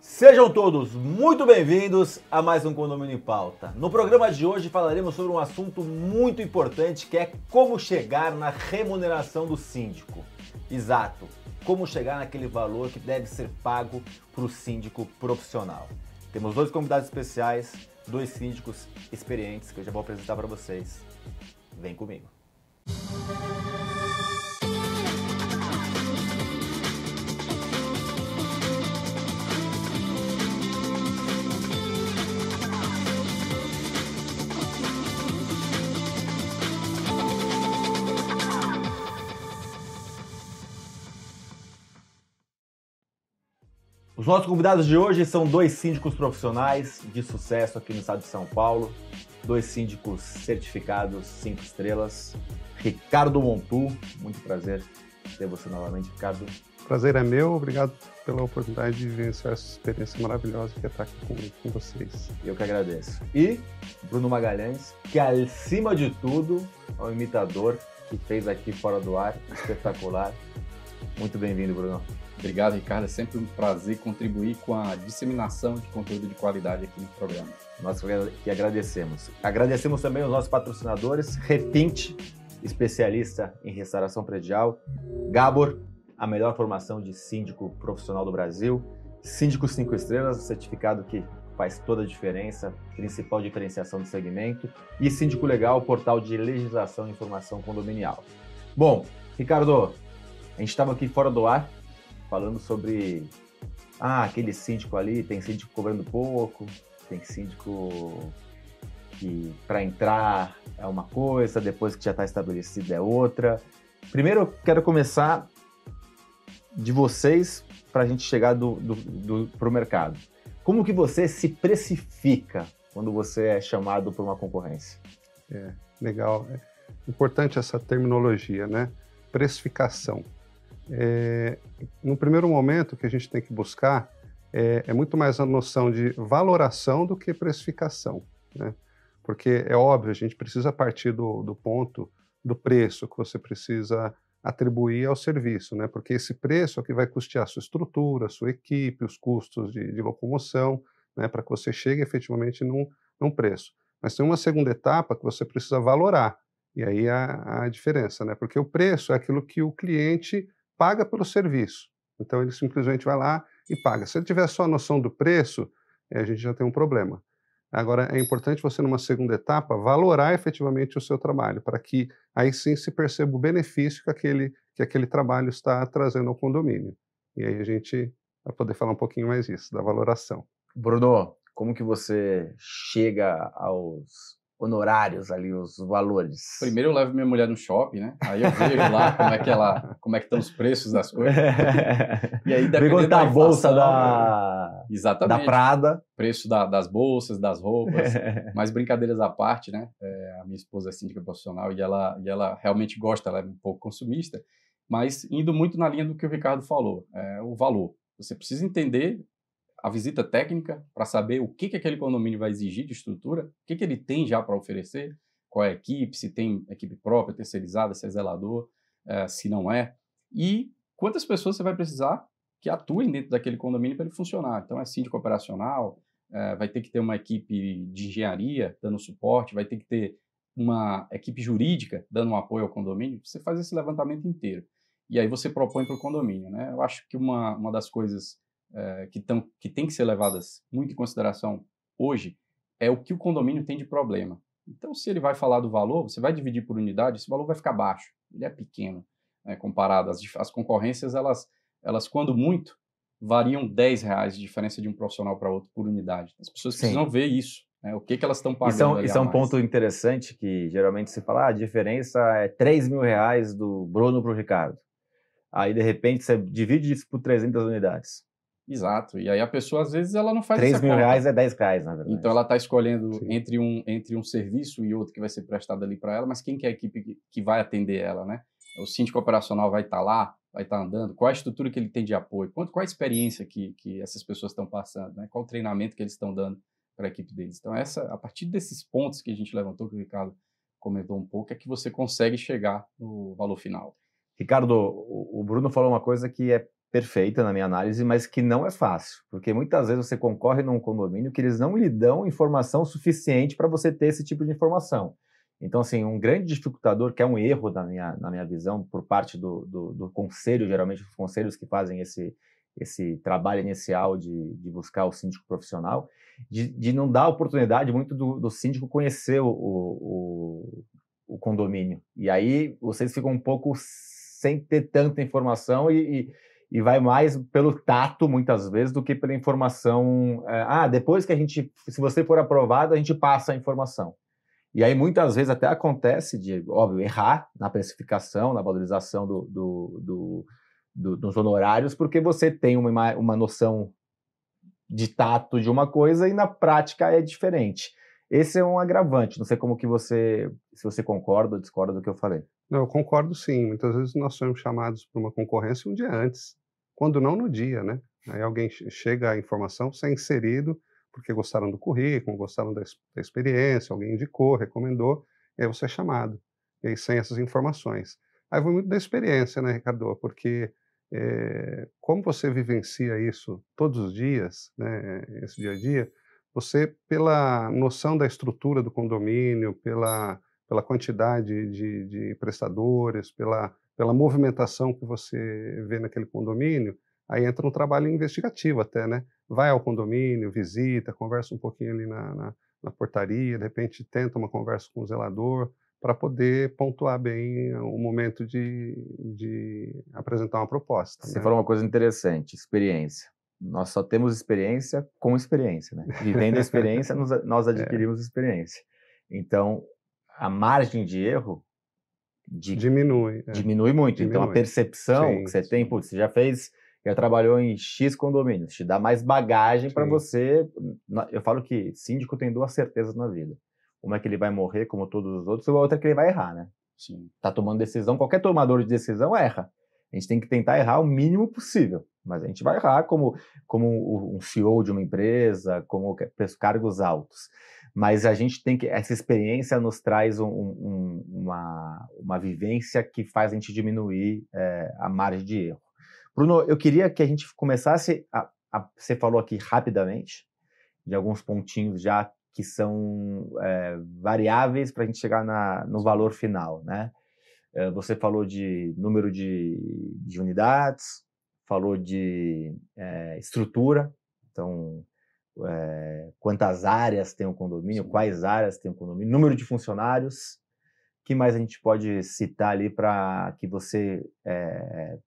Sejam todos muito bem-vindos a mais um Condomínio em Pauta. No programa de hoje falaremos sobre um assunto muito importante que é como chegar na remuneração do síndico. Exato, como chegar naquele valor que deve ser pago para o síndico profissional. Temos dois convidados especiais, dois síndicos experientes que eu já vou apresentar para vocês. Vem comigo. Os nossos convidados de hoje são dois síndicos profissionais de sucesso aqui no estado de São Paulo, dois síndicos certificados cinco estrelas. Ricardo Montu, muito prazer ter você novamente, Ricardo. Prazer é meu, obrigado pela oportunidade de vivenciar essa experiência maravilhosa que é estar aqui com, com vocês. Eu que agradeço. E Bruno Magalhães, que acima de tudo é um imitador que fez aqui fora do ar, espetacular. Muito bem-vindo, Bruno. Obrigado, Ricardo. É sempre um prazer contribuir com a disseminação de conteúdo de qualidade aqui no programa. Nós que agradecemos. Agradecemos também os nossos patrocinadores, Repinte, especialista em restauração predial, Gabor, a melhor formação de síndico profissional do Brasil, Síndico 5 Estrelas, certificado que faz toda a diferença, principal diferenciação do segmento, e Síndico Legal, portal de legislação e informação condominial. Bom, Ricardo, a gente estava aqui fora do ar falando sobre ah, aquele síndico ali, tem síndico cobrando pouco, tem síndico que para entrar é uma coisa, depois que já está estabelecido é outra. Primeiro eu quero começar de vocês para a gente chegar do, do, do, para o mercado. Como que você se precifica quando você é chamado por uma concorrência? É, legal. É importante essa terminologia, né? Precificação. É, no primeiro momento, o que a gente tem que buscar é, é, muito mais a noção de valoração do que precificação, né? Porque é óbvio, a gente precisa partir do, do ponto do preço que você precisa atribuir ao serviço, né? Porque esse preço é que vai custear a sua estrutura, a sua equipe, os custos de, de locomoção, né? Para que você chegue efetivamente num, num preço. Mas tem uma segunda etapa que você precisa valorar, e aí a, a diferença, né? Porque o preço é aquilo que o cliente paga pelo serviço. Então ele simplesmente vai lá e paga. Se ele tiver só a noção do preço, a gente já tem um problema. Agora é importante você numa segunda etapa valorar efetivamente o seu trabalho, para que aí sim se perceba o benefício que aquele que aquele trabalho está trazendo ao condomínio. E aí a gente vai poder falar um pouquinho mais disso, da valoração. Bruno, como que você chega aos honorários ali, os valores? Primeiro eu levo minha mulher no shopping, né? Aí eu vejo lá como é que ela, como é que estão os preços das coisas. e aí dependendo da, bolsa da exatamente, da Prada, preço da, das bolsas, das roupas, mas brincadeiras à parte, né? É, a minha esposa é síndica profissional e ela e ela realmente gosta, ela é um pouco consumista, mas indo muito na linha do que o Ricardo falou, é, o valor. Você precisa entender a visita técnica para saber o que, que aquele condomínio vai exigir de estrutura, o que, que ele tem já para oferecer, qual é a equipe, se tem equipe própria, terceirizada, se é zelador, é, se não é, e quantas pessoas você vai precisar que atuem dentro daquele condomínio para ele funcionar. Então, é síndico operacional, é, vai ter que ter uma equipe de engenharia dando suporte, vai ter que ter uma equipe jurídica dando um apoio ao condomínio. Você faz esse levantamento inteiro. E aí você propõe para o condomínio. Né? Eu acho que uma, uma das coisas é, que, tão, que tem que ser levadas muito em consideração hoje é o que o condomínio tem de problema. Então, se ele vai falar do valor, você vai dividir por unidade, esse valor vai ficar baixo, ele é pequeno, né, comparado às as concorrências, elas, elas, quando muito, variam 10 reais de diferença de um profissional para outro por unidade. As pessoas Sim. precisam ver isso, né, o que, que elas estão pagando. Isso é, um, isso é um ponto interessante que geralmente se fala, ah, a diferença é 3 mil reais do Bruno para o Ricardo. Aí, de repente, você divide isso por 300 unidades. Exato. E aí a pessoa, às vezes, ela não faz 3 mil conta. reais é 10 reais, na verdade. Então ela está escolhendo entre um, entre um serviço e outro que vai ser prestado ali para ela, mas quem que é a equipe que, que vai atender ela, né? O síndico operacional vai estar tá lá, vai estar tá andando, qual a estrutura que ele tem de apoio, quanto, qual a experiência que, que essas pessoas estão passando, né? qual o treinamento que eles estão dando para a equipe deles. Então, essa, a partir desses pontos que a gente levantou, que o Ricardo comentou um pouco, é que você consegue chegar no valor final. Ricardo, o Bruno falou uma coisa que é perfeita na minha análise, mas que não é fácil, porque muitas vezes você concorre num condomínio que eles não lhe dão informação suficiente para você ter esse tipo de informação. Então, assim, um grande dificultador, que é um erro na minha, na minha visão, por parte do, do, do conselho, geralmente os conselhos que fazem esse, esse trabalho inicial de, de buscar o síndico profissional, de, de não dar oportunidade muito do, do síndico conhecer o, o, o, condomínio. E aí vocês ficam um pouco sem ter tanta informação e, e e vai mais pelo tato, muitas vezes, do que pela informação. É, ah, depois que a gente, se você for aprovado, a gente passa a informação. E aí, muitas vezes, até acontece de, óbvio, errar na precificação, na valorização do, do, do, do dos honorários, porque você tem uma, uma noção de tato de uma coisa e na prática é diferente. Esse é um agravante. Não sei como que você, se você concorda ou discorda do que eu falei. Não, eu concordo sim. Muitas vezes nós somos chamados para uma concorrência um dia antes quando não no dia, né? Aí alguém chega a informação, você é inserido porque gostaram do currículo, gostaram da, da experiência, alguém indicou, recomendou, e aí você é chamado. E aí sem essas informações. Aí vai muito da experiência, né, Ricardo? Porque é, como você vivencia isso todos os dias, né, esse dia a dia, você, pela noção da estrutura do condomínio, pela, pela quantidade de, de prestadores, pela pela movimentação que você vê naquele condomínio, aí entra um trabalho investigativo até, né? Vai ao condomínio, visita, conversa um pouquinho ali na, na, na portaria, de repente tenta uma conversa com o zelador, para poder pontuar bem o momento de, de apresentar uma proposta. Você né? falou uma coisa interessante, experiência. Nós só temos experiência com experiência, né? Vivendo a experiência, nós é. adquirimos é. experiência. Então, a margem de erro de, diminui. É. Diminui muito. Diminui. Então a percepção sim, que você sim. tem, putz, você já fez, já trabalhou em X condomínios, te dá mais bagagem para você. Eu falo que síndico tem duas certezas na vida. Uma é que ele vai morrer, como todos os outros, e a outra é que ele vai errar, né? Sim. Tá tomando decisão, qualquer tomador de decisão erra. A gente tem que tentar errar o mínimo possível, mas a gente vai errar como, como um CEO de uma empresa, como cargos altos mas a gente tem que essa experiência nos traz um, um, uma, uma vivência que faz a gente diminuir é, a margem de erro. Bruno, eu queria que a gente começasse a, a você falou aqui rapidamente de alguns pontinhos já que são é, variáveis para a gente chegar na, no valor final, né? É, você falou de número de, de unidades, falou de é, estrutura, então é, quantas áreas tem o condomínio, Sim. quais áreas tem o condomínio, número de funcionários. Que mais a gente pode citar ali para que você é,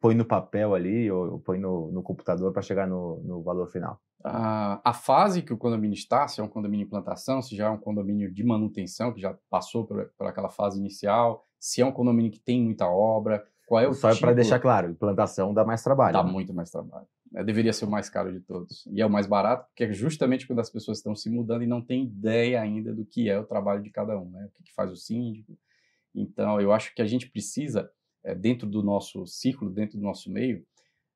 põe no papel ali ou, põe no, no computador para chegar no, no, valor final? A, a, fase que o condomínio está, se é um condomínio de implantação, se já é um condomínio de manutenção, que já passou por, por aquela fase inicial, se é um condomínio que tem muita obra, qual é o Só tipo... para deixar claro, implantação dá mais trabalho. Dá né? muito mais trabalho. É, deveria ser o mais caro de todos. E é o mais barato, porque é justamente quando as pessoas estão se mudando e não têm ideia ainda do que é o trabalho de cada um, né? O que, que faz o síndico. Então, eu acho que a gente precisa, é, dentro do nosso círculo, dentro do nosso meio,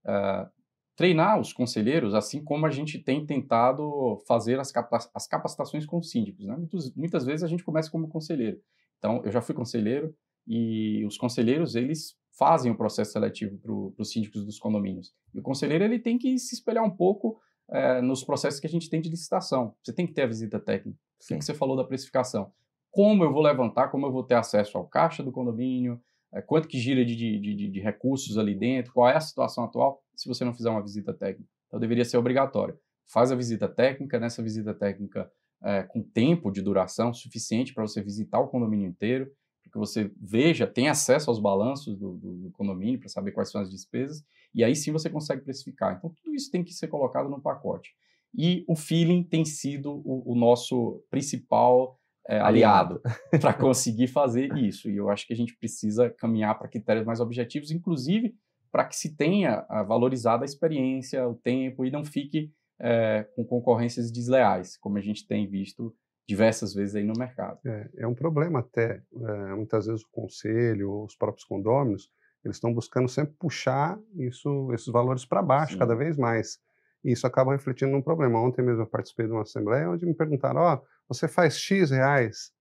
uh, treinar os conselheiros, assim como a gente tem tentado fazer as, as capacitações com os síndicos. Né? Muitas, muitas vezes a gente começa como conselheiro. Então, eu já fui conselheiro e os conselheiros, eles fazem o processo seletivo para os síndicos dos condomínios. E o conselheiro ele tem que se espelhar um pouco é, nos processos que a gente tem de licitação. Você tem que ter a visita técnica. O que você falou da precificação? Como eu vou levantar, como eu vou ter acesso ao caixa do condomínio, é, quanto que gira de, de, de, de, recursos ali dentro, qual é a situação atual, se você não fizer uma visita técnica. Então deveria ser obrigatório. Faz a visita técnica, nessa visita técnica é, com tempo de duração suficiente para você visitar o condomínio inteiro, que você veja, tenha acesso aos balanços do, do, do condomínio para saber quais são as despesas, e aí sim você consegue precificar. Então, tudo isso tem que ser colocado no pacote. E o feeling tem sido o, o nosso principal é, aliado para conseguir fazer isso. E eu acho que a gente precisa caminhar para critérios mais objetivos, inclusive para que se tenha a valorizada a experiência, o tempo, e não fique é, com concorrências desleais, como a gente tem visto diversas vezes aí no mercado. É, é um problema até, é, muitas vezes o conselho, os próprios condôminos, eles estão buscando sempre puxar isso, esses valores para baixo, Sim. cada vez mais. E isso acaba refletindo num problema. Ontem mesmo eu participei de uma assembleia onde me perguntaram, ó, oh, você faz X reais?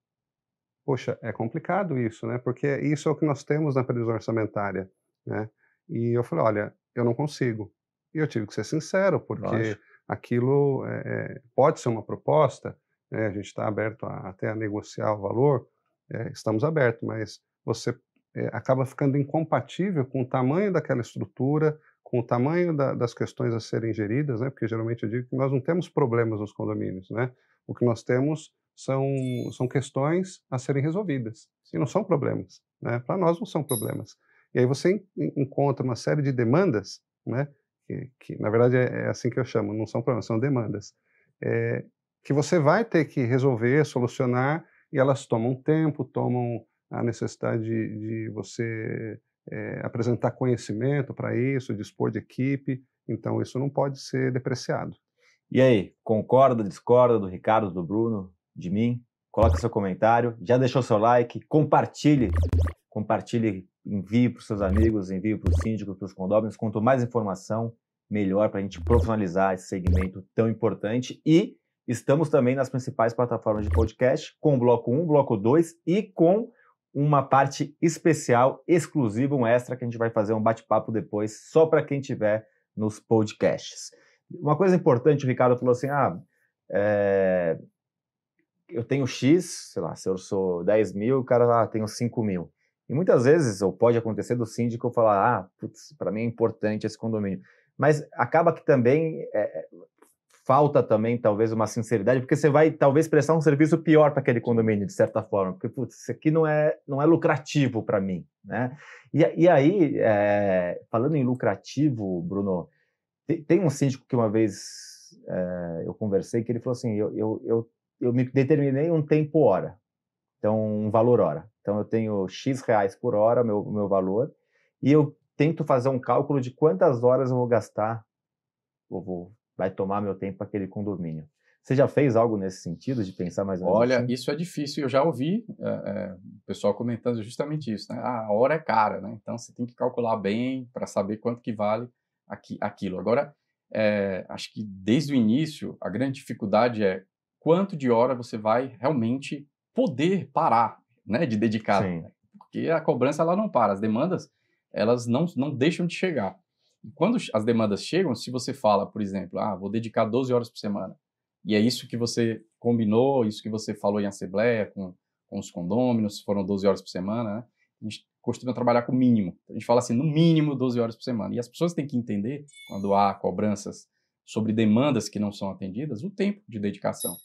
Poxa, é complicado isso, né? Porque isso é o que nós temos na previsão orçamentária, né? E eu falei, olha, eu não consigo. E eu tive que ser sincero, porque Lógico. aquilo é, pode ser uma proposta, né, a gente está aberto a, até a negociar o valor, é, estamos abertos, mas você é, acaba ficando incompatível com o tamanho daquela estrutura, com o tamanho da, das questões a serem geridas, né? porque geralmente eu digo que nós não temos problemas nos condomínios, né? o que nós temos são, são questões a serem resolvidas, e não são problemas, né? para nós não são problemas. E aí você encontra uma série de demandas, né? que, que na verdade é, é, assim que eu chamo, não são problemas, são demandas, é, que você vai ter que resolver, solucionar, e elas tomam tempo, tomam a necessidade de, de você é, apresentar conhecimento para isso, dispor de equipe. Então, isso não pode ser depreciado. E aí, concorda, discorda do Ricardo, do Bruno, de mim? Coloque seu comentário, já deixou seu like, compartilhe, compartilhe, envie para os seus amigos, envie para os síndicos, para os condôminos. Quanto mais informação, melhor para a gente profissionalizar esse segmento tão importante. E estamos também nas principais plataformas de podcast, com o Bloco 1, Bloco 2 e com uma parte especial, exclusiva, um extra, que a gente vai fazer um bate-papo depois, só para quem tiver nos podcasts. Uma coisa importante, o Ricardo falou assim: ah, é, eu tenho X, sei lá, se eu sou 10 mil, o cara ah, tenho 5 mil. E muitas vezes, ou pode acontecer do síndico falar, ah, para mim é importante esse condomínio. Mas acaba que também é, falta também, talvez, uma sinceridade, porque você vai, talvez, prestar um serviço pior para aquele condomínio, de certa forma, porque, putz, isso aqui não é, não é lucrativo para mim, né? E, e aí, é, falando em lucrativo, Bruno, tem, tem, um síndico que uma vez é, eu conversei, que ele falou assim, eu, eu, eu, eu me determinei um tempo hora, então, um valor hora. Então, eu tenho X reais por hora, meu, meu valor, e eu tento fazer um cálculo de quantas horas eu vou gastar, eu vou vai tomar meu tempo aquele condomínio. Você já fez algo nesse sentido, de pensar mais ou menos Olha, assim? isso é difícil. Eu já ouvi é, é, o pessoal comentando justamente isso. Né? Ah, a hora é cara, né? então você tem que calcular bem para saber quanto que vale aqui, aquilo. Agora, é, acho que desde o início, a grande dificuldade é quanto de hora você vai realmente poder parar né, de dedicar. Sim. Porque a cobrança ela não para, as demandas elas não, não deixam de chegar. E quando as demandas chegam, se você fala, por exemplo, ah, vou dedicar 12 horas por semana, e é isso que você combinou, isso que você falou em assembleia com, com os condôminos, foram 12 horas por semana, né? a gente costuma trabalhar com o mínimo. A gente fala assim, no mínimo 12 horas por semana. E as pessoas têm que entender, quando há cobranças sobre demandas que não são atendidas, o tempo de dedicação.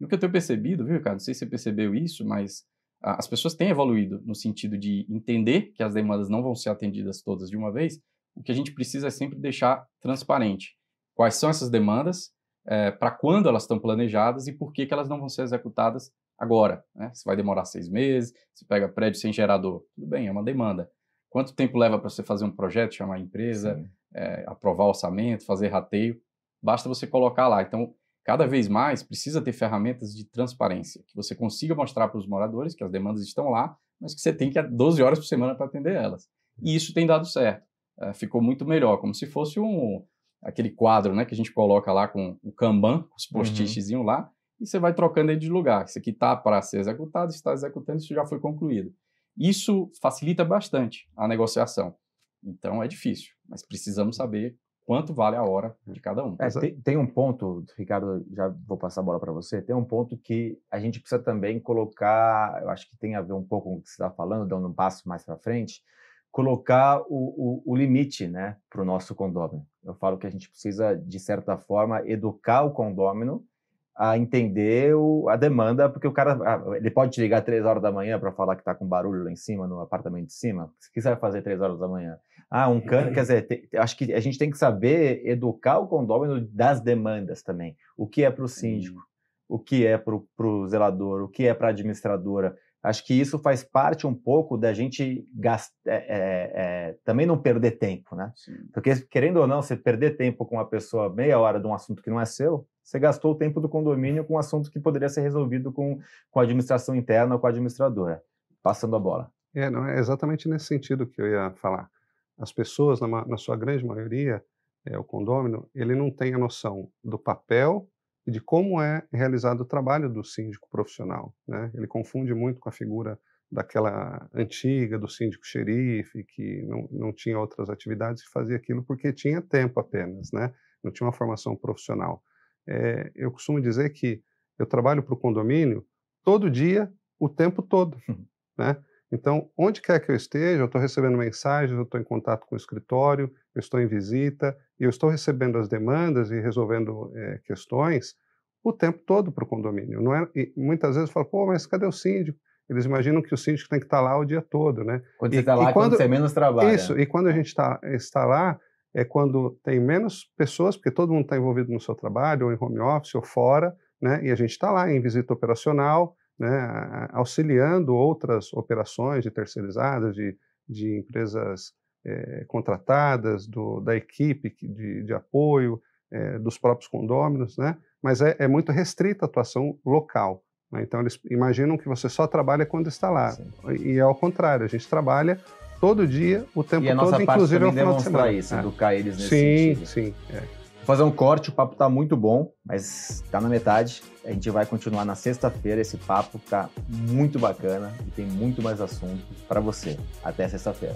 E o que eu tenho percebido, viu, Ricardo? Não sei se você percebeu isso, mas as pessoas têm evoluído no sentido de entender que as demandas não vão ser atendidas todas de uma vez o que a gente precisa é sempre deixar transparente quais são essas demandas, é, para quando elas estão planejadas e por que, que elas não vão ser executadas agora. Né? Se vai demorar seis meses, se pega prédio sem gerador, tudo bem, é uma demanda. Quanto tempo leva para você fazer um projeto, chamar a empresa, é, aprovar orçamento, fazer rateio? Basta você colocar lá. Então, cada vez mais precisa ter ferramentas de transparência, que você consiga mostrar para os moradores que as demandas estão lá, mas que você tem que 12 horas por semana para atender elas. E isso tem dado certo é, ficou muito melhor, como se fosse um aquele quadro, né, que a gente coloca lá com o Kanban, os post-itzinhos uhum. lá, e você vai trocando ele de lugar. Isso aqui está para ser executado, está executando, isso já foi concluído. Isso facilita bastante a negociação. Então é difícil, mas precisamos saber quanto vale a hora de cada um. É, tem, tem, um ponto, Ricardo, já vou passar a bola para você. Tem um ponto que a gente precisa também colocar, eu acho que tem a ver um pouco com o que você está falando, dando um passo mais para frente, colocar o, o, o limite né, para o nosso condômino. Eu falo que a gente precisa, de certa forma, educar o condômino a entender o, a demanda, porque o cara ah, ele pode te ligar três horas da manhã para falar que está com barulho lá em cima, no apartamento de cima. O que você vai fazer três horas da manhã? Ah, um cano. Quer dizer, te, acho que a gente tem que saber educar o condômino das demandas também. O que é para o síndico, o que é para o zelador, o que é para a administradora acho que isso faz parte um pouco da gente gast... é, é, é, também não perder tempo, né? Sim. Porque, querendo ou não, você perder tempo com uma pessoa meia hora de um assunto que não é seu, você gastou o tempo do condomínio com um assunto que poderia ser resolvido com, com a administração interna ou com a administradora. Passando a bola. É, não é exatamente nesse sentido que eu ia falar. As pessoas, na, na sua grande maioria, é, o condômino, ele não tem a noção do papel de como é realizado o trabalho do síndico profissional. Né? Ele confunde muito com a figura daquela antiga, do síndico xerife, que não, não tinha outras atividades, que fazia aquilo porque tinha tempo apenas, né? não tinha uma formação profissional. É, eu costumo dizer que eu trabalho para o condomínio todo dia, o tempo todo. né? Então, onde quer que eu esteja, eu estou recebendo mensagens, eu estou em contato com o escritório, eu estou em visita, e eu estou recebendo as demandas e resolvendo é, questões o tempo todo para o condomínio. Não é, e muitas vezes eu falo, pô, mas cadê o síndico? Eles imaginam que o síndico tem que estar lá o dia todo, né? Quando você está lá, e quando, quando você menos trabalha. Isso, e quando a gente tá, está lá, é quando tem menos pessoas, porque todo mundo está envolvido no seu trabalho, ou em home office, ou fora, né? E a gente está lá em visita operacional, né? auxiliando outras operações de terceirizadas, de, de empresas é, contratadas, do, da equipe de, de apoio, é, dos próprios condôminos, né? Mas é, é muito restrita a atuação local. Né? Então, eles imaginam que você só trabalha quando está lá. Sim. E é ao contrário, a gente trabalha todo dia, o tempo todo, inclusive ao final de semana. isso, é. educar eles nesse sim, sentido. Sim, sim. É. Vou fazer um corte, o papo está muito bom, mas está na metade. A gente vai continuar na sexta-feira. Esse papo está muito bacana e tem muito mais assunto para você. Até sexta-feira.